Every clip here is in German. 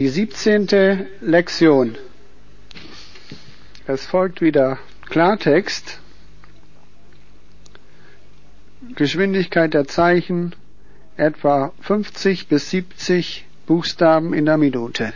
Die siebzehnte Lektion. Es folgt wieder Klartext. Geschwindigkeit der Zeichen etwa 50 bis 70 Buchstaben in der Minute.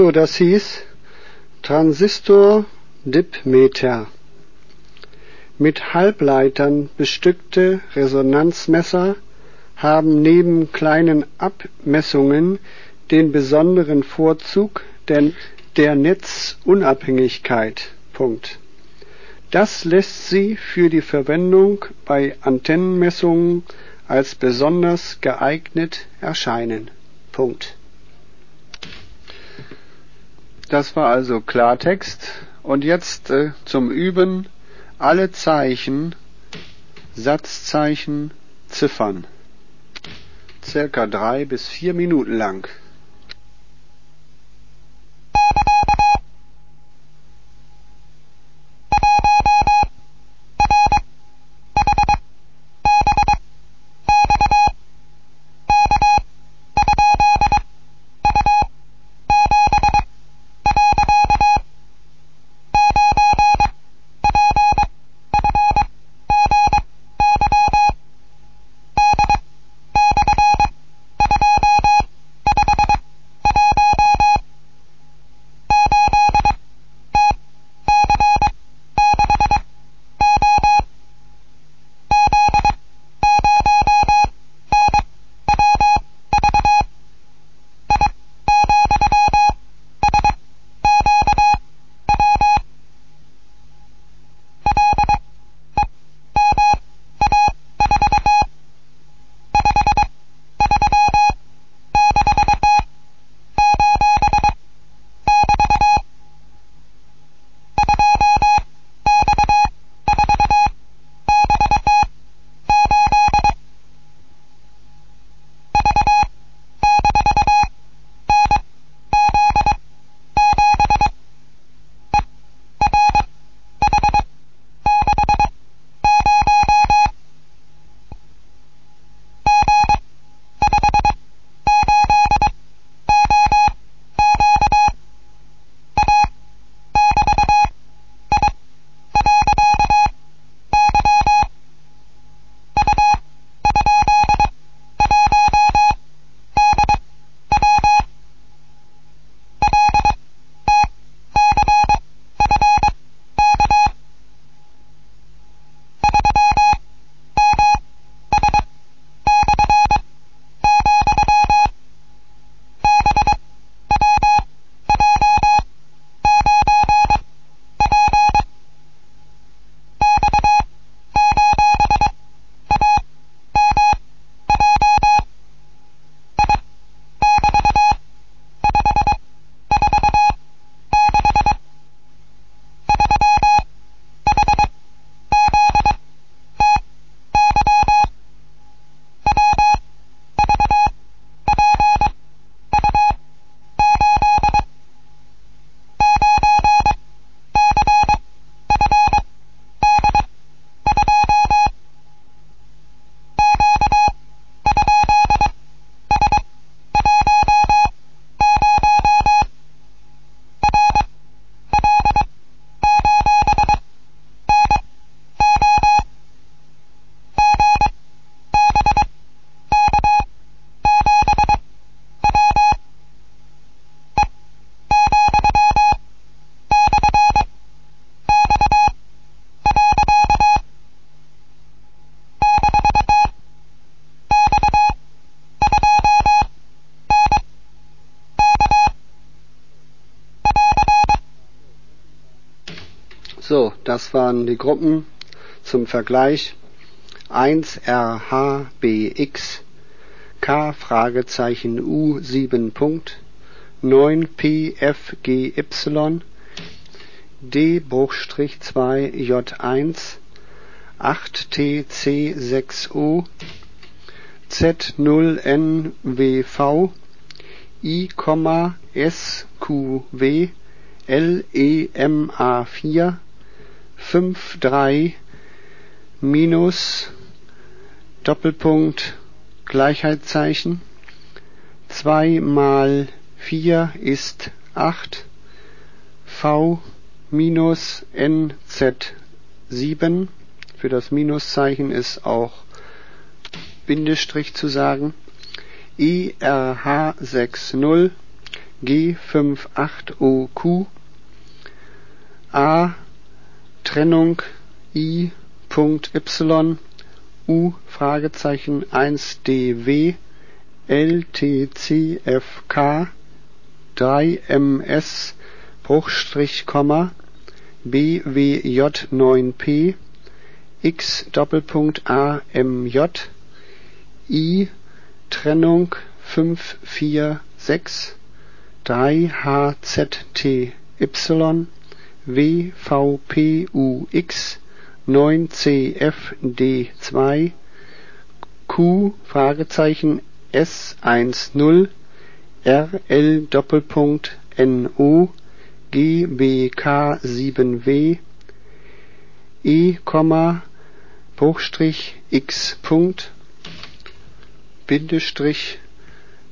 So, das hieß Transistor-Dipmeter. Mit Halbleitern bestückte Resonanzmesser haben neben kleinen Abmessungen den besonderen Vorzug der, der Netzunabhängigkeit. Punkt. Das lässt sie für die Verwendung bei Antennenmessungen als besonders geeignet erscheinen. Punkt. Das war also Klartext. Und jetzt äh, zum Üben alle Zeichen, Satzzeichen, Ziffern. Circa drei bis vier Minuten lang. So, das waren die Gruppen zum Vergleich. 1 RHBX K Fragezeichen U 7 Punkt. 9 PFGY D Bruchstrich 2 J1 8 TC 6 O Z 0 NWV I, SQW LEMA4 5 3 minus Doppelpunkt Gleichheitszeichen. 2 mal 4 ist 8 V minus NZ7 für das Minuszeichen ist auch Bindestrich zu sagen. IRH60 G58OQ A Trennung I.Y U Fragezeichen 1DW LTCFK 3MS Bruchstrich Komma BWJ9P X Doppelpunkt AMJ I Trennung 546 3HZTY WVPUX 9CFD2 Q Fragezeichen S10 RL Doppelpunkt NO GBK7W E, Bruchstrich X Punkt Bindestrich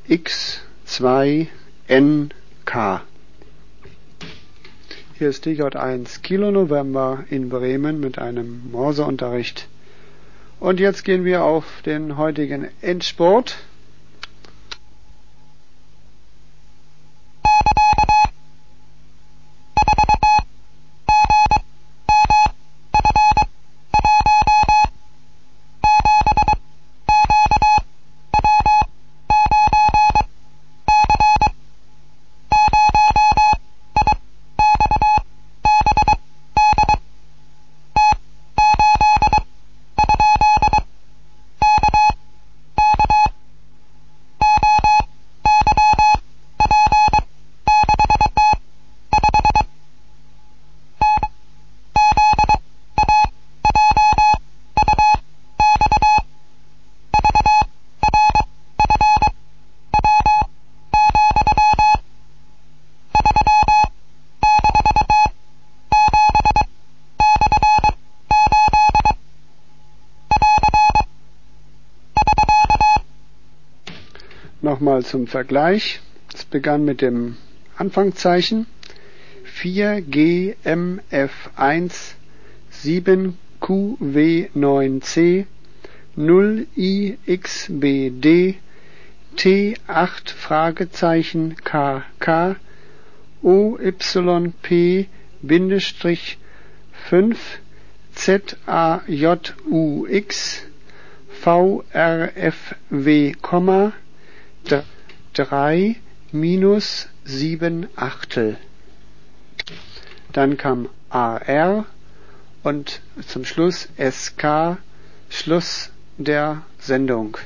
X2 NK hier ist DJ1 Kilo November in Bremen mit einem Morseunterricht. Und jetzt gehen wir auf den heutigen Endsport. Nochmal zum Vergleich. Es begann mit dem Anfangszeichen 4GMF1 7QW9C 0IXBD T8 Fragezeichen KK OYP Bindestrich 5 ZAJUX VRFW, 3 minus 7 Achtel. Dann kam AR und zum Schluss SK, Schluss der Sendung.